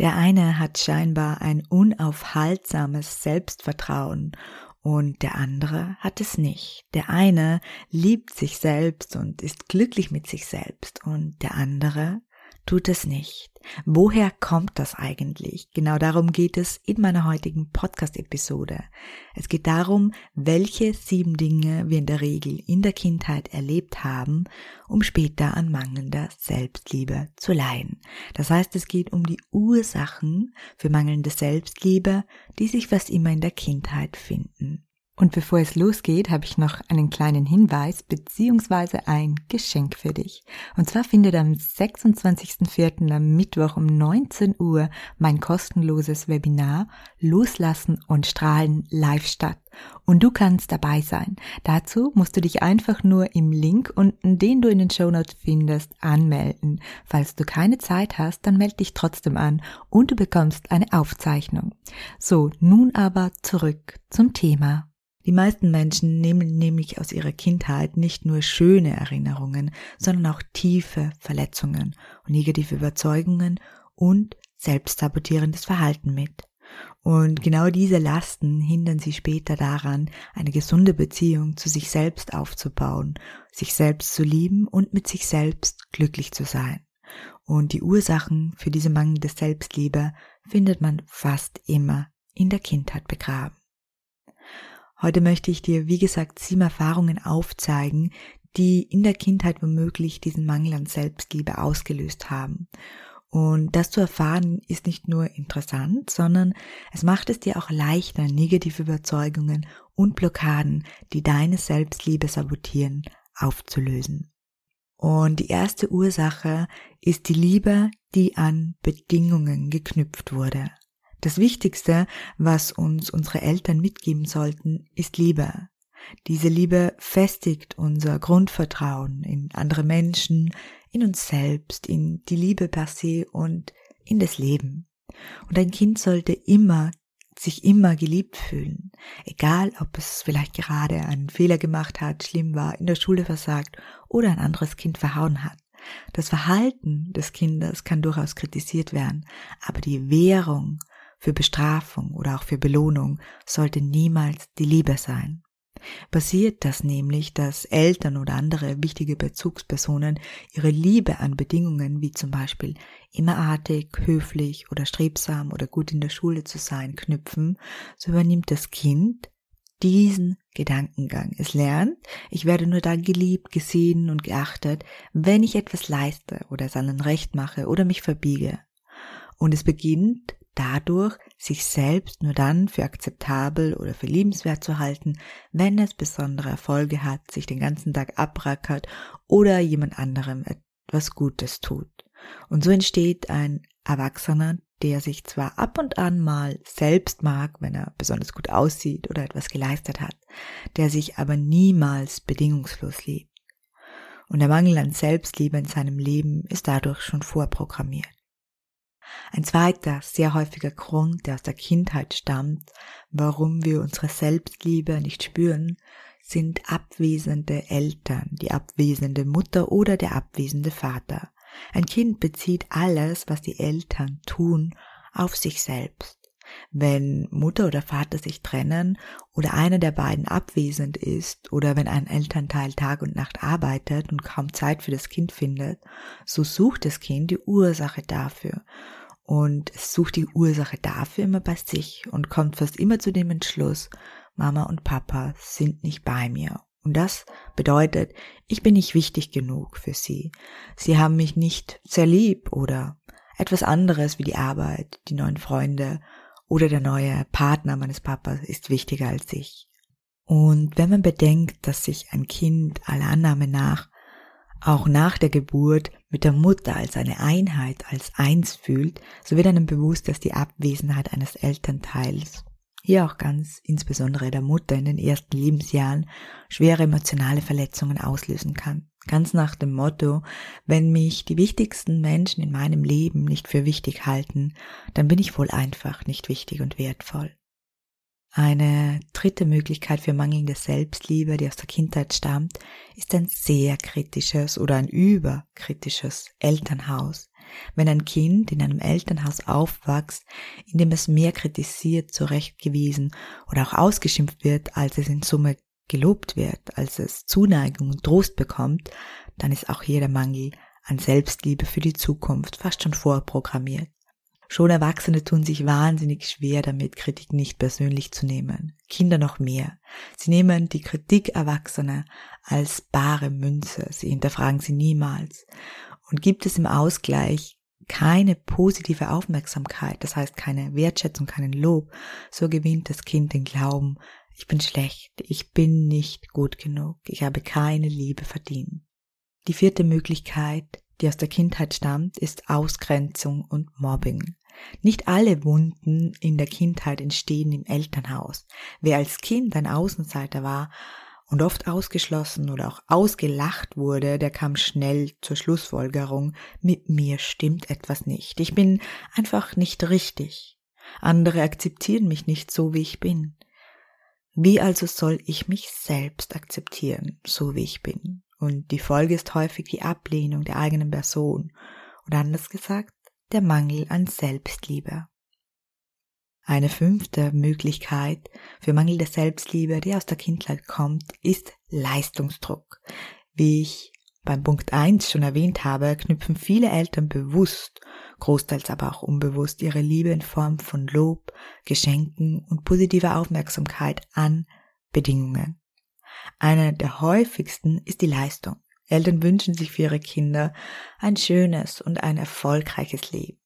Der eine hat scheinbar ein unaufhaltsames Selbstvertrauen und der andere hat es nicht. Der eine liebt sich selbst und ist glücklich mit sich selbst und der andere tut es nicht. Woher kommt das eigentlich? Genau darum geht es in meiner heutigen Podcast-Episode. Es geht darum, welche sieben Dinge wir in der Regel in der Kindheit erlebt haben, um später an mangelnder Selbstliebe zu leiden. Das heißt, es geht um die Ursachen für mangelnde Selbstliebe, die sich fast immer in der Kindheit finden. Und bevor es losgeht, habe ich noch einen kleinen Hinweis beziehungsweise ein Geschenk für dich. Und zwar findet am 26.04. am Mittwoch um 19 Uhr mein kostenloses Webinar Loslassen und Strahlen live statt. Und du kannst dabei sein. Dazu musst du dich einfach nur im Link unten, den du in den Shownotes findest, anmelden. Falls du keine Zeit hast, dann melde dich trotzdem an und du bekommst eine Aufzeichnung. So, nun aber zurück zum Thema. Die meisten Menschen nehmen nämlich aus ihrer Kindheit nicht nur schöne Erinnerungen, sondern auch tiefe Verletzungen und negative Überzeugungen und selbstsabotierendes Verhalten mit. Und genau diese Lasten hindern sie später daran, eine gesunde Beziehung zu sich selbst aufzubauen, sich selbst zu lieben und mit sich selbst glücklich zu sein. Und die Ursachen für diese mangelnde Selbstliebe findet man fast immer in der Kindheit begraben. Heute möchte ich dir, wie gesagt, sieben Erfahrungen aufzeigen, die in der Kindheit womöglich diesen Mangel an Selbstliebe ausgelöst haben. Und das zu erfahren ist nicht nur interessant, sondern es macht es dir auch leichter, negative Überzeugungen und Blockaden, die deine Selbstliebe sabotieren, aufzulösen. Und die erste Ursache ist die Liebe, die an Bedingungen geknüpft wurde. Das Wichtigste, was uns unsere Eltern mitgeben sollten, ist Liebe. Diese Liebe festigt unser Grundvertrauen in andere Menschen, in uns selbst, in die Liebe per se und in das Leben. Und ein Kind sollte immer sich immer geliebt fühlen, egal ob es vielleicht gerade einen Fehler gemacht hat, schlimm war, in der Schule versagt oder ein anderes Kind verhauen hat. Das Verhalten des Kindes kann durchaus kritisiert werden, aber die Währung für Bestrafung oder auch für Belohnung sollte niemals die Liebe sein. Passiert das nämlich, dass Eltern oder andere wichtige Bezugspersonen ihre Liebe an Bedingungen wie zum Beispiel immer artig, höflich oder strebsam oder gut in der Schule zu sein knüpfen, so übernimmt das Kind diesen Gedankengang. Es lernt, ich werde nur dann geliebt, gesehen und geachtet, wenn ich etwas leiste oder es allen recht mache oder mich verbiege. Und es beginnt dadurch, sich selbst nur dann für akzeptabel oder für liebenswert zu halten, wenn es besondere Erfolge hat, sich den ganzen Tag abrackert oder jemand anderem etwas Gutes tut. Und so entsteht ein Erwachsener, der sich zwar ab und an mal selbst mag, wenn er besonders gut aussieht oder etwas geleistet hat, der sich aber niemals bedingungslos liebt. Und der Mangel an Selbstliebe in seinem Leben ist dadurch schon vorprogrammiert. Ein zweiter, sehr häufiger Grund, der aus der Kindheit stammt, warum wir unsere Selbstliebe nicht spüren, sind abwesende Eltern, die abwesende Mutter oder der abwesende Vater. Ein Kind bezieht alles, was die Eltern tun, auf sich selbst. Wenn Mutter oder Vater sich trennen oder einer der beiden abwesend ist oder wenn ein Elternteil Tag und Nacht arbeitet und kaum Zeit für das Kind findet, so sucht das Kind die Ursache dafür und sucht die Ursache dafür immer bei sich und kommt fast immer zu dem Entschluss, Mama und Papa sind nicht bei mir. Und das bedeutet, ich bin nicht wichtig genug für sie. Sie haben mich nicht sehr lieb oder etwas anderes wie die Arbeit, die neuen Freunde oder der neue Partner meines Papas ist wichtiger als ich. Und wenn man bedenkt, dass sich ein Kind aller Annahme nach auch nach der Geburt mit der Mutter als eine Einheit, als eins fühlt, so wird einem bewusst, dass die Abwesenheit eines Elternteils, hier auch ganz insbesondere der Mutter in den ersten Lebensjahren, schwere emotionale Verletzungen auslösen kann. Ganz nach dem Motto, wenn mich die wichtigsten Menschen in meinem Leben nicht für wichtig halten, dann bin ich wohl einfach nicht wichtig und wertvoll. Eine dritte Möglichkeit für mangelnde Selbstliebe, die aus der Kindheit stammt, ist ein sehr kritisches oder ein überkritisches Elternhaus. Wenn ein Kind in einem Elternhaus aufwächst, in dem es mehr kritisiert, zurechtgewiesen oder auch ausgeschimpft wird, als es in Summe gelobt wird, als es Zuneigung und Trost bekommt, dann ist auch hier der Mangel an Selbstliebe für die Zukunft fast schon vorprogrammiert. Schon Erwachsene tun sich wahnsinnig schwer damit, Kritik nicht persönlich zu nehmen. Kinder noch mehr. Sie nehmen die Kritik Erwachsener als bare Münze. Sie hinterfragen sie niemals. Und gibt es im Ausgleich keine positive Aufmerksamkeit, das heißt keine Wertschätzung, keinen Lob, so gewinnt das Kind den Glauben, ich bin schlecht, ich bin nicht gut genug, ich habe keine Liebe verdient. Die vierte Möglichkeit, die aus der Kindheit stammt, ist Ausgrenzung und Mobbing. Nicht alle Wunden in der Kindheit entstehen im Elternhaus. Wer als Kind ein Außenseiter war und oft ausgeschlossen oder auch ausgelacht wurde, der kam schnell zur Schlussfolgerung, mit mir stimmt etwas nicht. Ich bin einfach nicht richtig. Andere akzeptieren mich nicht so, wie ich bin. Wie also soll ich mich selbst akzeptieren, so wie ich bin? Und die Folge ist häufig die Ablehnung der eigenen Person. Oder anders gesagt, der Mangel an Selbstliebe. Eine fünfte Möglichkeit für mangelnde Selbstliebe, die aus der Kindheit kommt, ist Leistungsdruck. Wie ich beim Punkt 1 schon erwähnt habe, knüpfen viele Eltern bewusst, großteils aber auch unbewusst, ihre Liebe in Form von Lob, Geschenken und positiver Aufmerksamkeit an Bedingungen. Eine der häufigsten ist die Leistung. Eltern wünschen sich für ihre Kinder ein schönes und ein erfolgreiches Leben.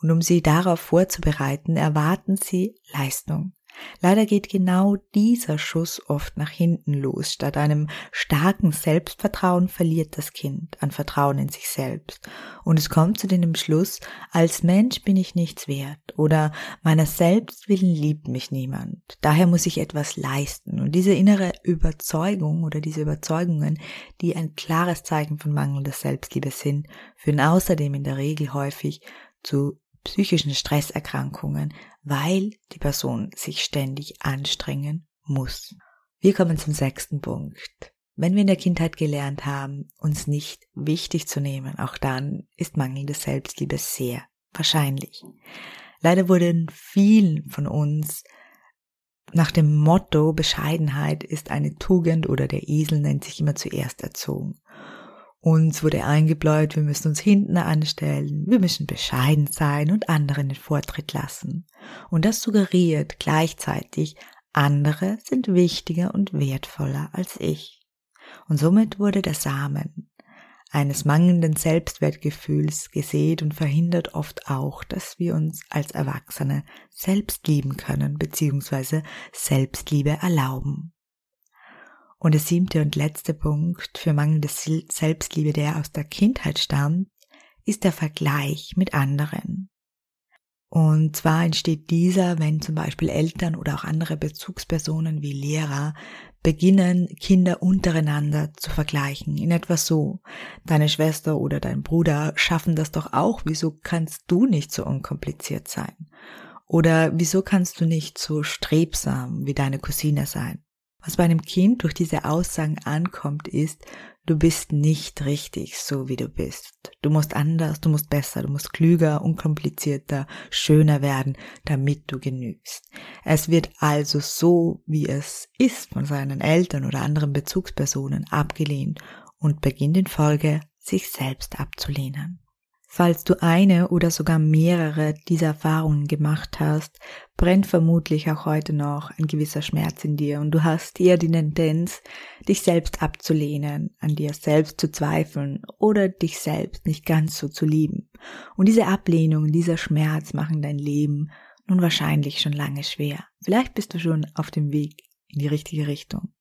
Und um sie darauf vorzubereiten, erwarten sie Leistung. Leider geht genau dieser Schuss oft nach hinten los. Statt einem starken Selbstvertrauen verliert das Kind an Vertrauen in sich selbst. Und es kommt zu dem Schluss, als Mensch bin ich nichts wert oder meiner selbst willen liebt mich niemand. Daher muss ich etwas leisten. Und diese innere Überzeugung oder diese Überzeugungen, die ein klares Zeichen von mangelnder Selbstliebe sind, führen außerdem in der Regel häufig zu psychischen Stresserkrankungen, weil die Person sich ständig anstrengen muss. Wir kommen zum sechsten Punkt. Wenn wir in der Kindheit gelernt haben, uns nicht wichtig zu nehmen, auch dann ist mangelnde Selbstliebe sehr wahrscheinlich. Leider wurden vielen von uns nach dem Motto Bescheidenheit ist eine Tugend oder der Esel nennt sich immer zuerst erzogen. Uns wurde eingebläut, wir müssen uns hinten anstellen, wir müssen bescheiden sein und anderen den Vortritt lassen. Und das suggeriert gleichzeitig, andere sind wichtiger und wertvoller als ich. Und somit wurde der Samen eines mangelnden Selbstwertgefühls gesät und verhindert oft auch, dass wir uns als Erwachsene selbst lieben können bzw. Selbstliebe erlauben. Und der siebte und letzte Punkt für mangelnde Selbstliebe, der aus der Kindheit stammt, ist der Vergleich mit anderen. Und zwar entsteht dieser, wenn zum Beispiel Eltern oder auch andere Bezugspersonen wie Lehrer beginnen, Kinder untereinander zu vergleichen. In etwa so, deine Schwester oder dein Bruder schaffen das doch auch, wieso kannst du nicht so unkompliziert sein? Oder wieso kannst du nicht so strebsam wie deine Cousine sein? Was bei einem Kind durch diese Aussagen ankommt, ist, du bist nicht richtig so, wie du bist. Du musst anders, du musst besser, du musst klüger, unkomplizierter, schöner werden, damit du genügst. Es wird also so, wie es ist, von seinen Eltern oder anderen Bezugspersonen abgelehnt und beginnt in Folge, sich selbst abzulehnen. Falls du eine oder sogar mehrere dieser Erfahrungen gemacht hast, brennt vermutlich auch heute noch ein gewisser Schmerz in dir und du hast eher die Tendenz, dich selbst abzulehnen, an dir selbst zu zweifeln oder dich selbst nicht ganz so zu lieben. Und diese Ablehnung, dieser Schmerz machen dein Leben nun wahrscheinlich schon lange schwer. Vielleicht bist du schon auf dem Weg in die richtige Richtung.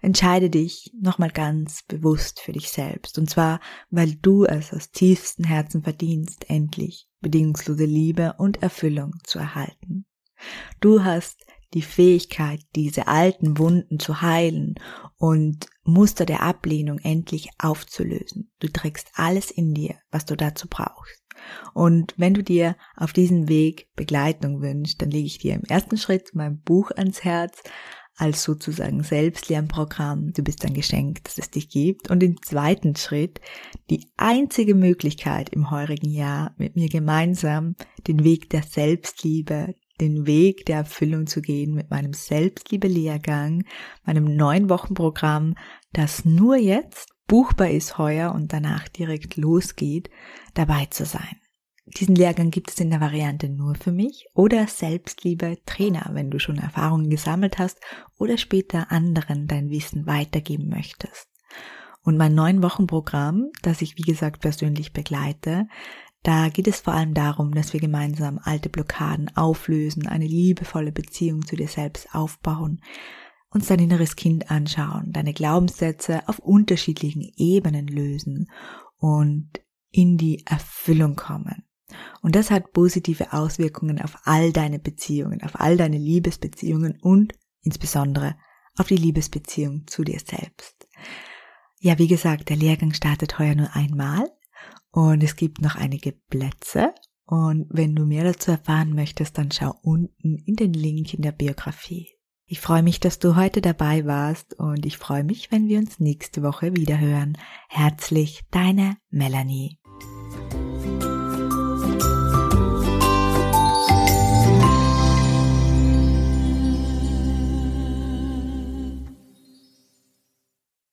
Entscheide dich nochmal ganz bewusst für dich selbst. Und zwar, weil du es aus tiefstem Herzen verdienst, endlich bedingungslose Liebe und Erfüllung zu erhalten. Du hast die Fähigkeit, diese alten Wunden zu heilen und Muster der Ablehnung endlich aufzulösen. Du trägst alles in dir, was du dazu brauchst. Und wenn du dir auf diesem Weg Begleitung wünschst, dann lege ich dir im ersten Schritt mein Buch ans Herz als sozusagen Selbstlernprogramm. Du bist ein Geschenk, dass es dich gibt. Und im zweiten Schritt die einzige Möglichkeit im heurigen Jahr mit mir gemeinsam den Weg der Selbstliebe, den Weg der Erfüllung zu gehen mit meinem Selbstliebe-Lehrgang, meinem neun Wochen Programm, das nur jetzt buchbar ist heuer und danach direkt losgeht, dabei zu sein. Diesen Lehrgang gibt es in der Variante nur für mich oder Selbstliebe Trainer, wenn du schon Erfahrungen gesammelt hast oder später anderen dein Wissen weitergeben möchtest. Und mein neun Wochen Programm, das ich wie gesagt persönlich begleite, da geht es vor allem darum, dass wir gemeinsam alte Blockaden auflösen, eine liebevolle Beziehung zu dir selbst aufbauen, uns dein inneres Kind anschauen, deine Glaubenssätze auf unterschiedlichen Ebenen lösen und in die Erfüllung kommen. Und das hat positive Auswirkungen auf all deine Beziehungen, auf all deine Liebesbeziehungen und insbesondere auf die Liebesbeziehung zu dir selbst. Ja, wie gesagt, der Lehrgang startet heuer nur einmal und es gibt noch einige Plätze. Und wenn du mehr dazu erfahren möchtest, dann schau unten in den Link in der Biografie. Ich freue mich, dass du heute dabei warst und ich freue mich, wenn wir uns nächste Woche wieder hören. Herzlich, deine Melanie.